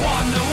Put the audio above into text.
Wonder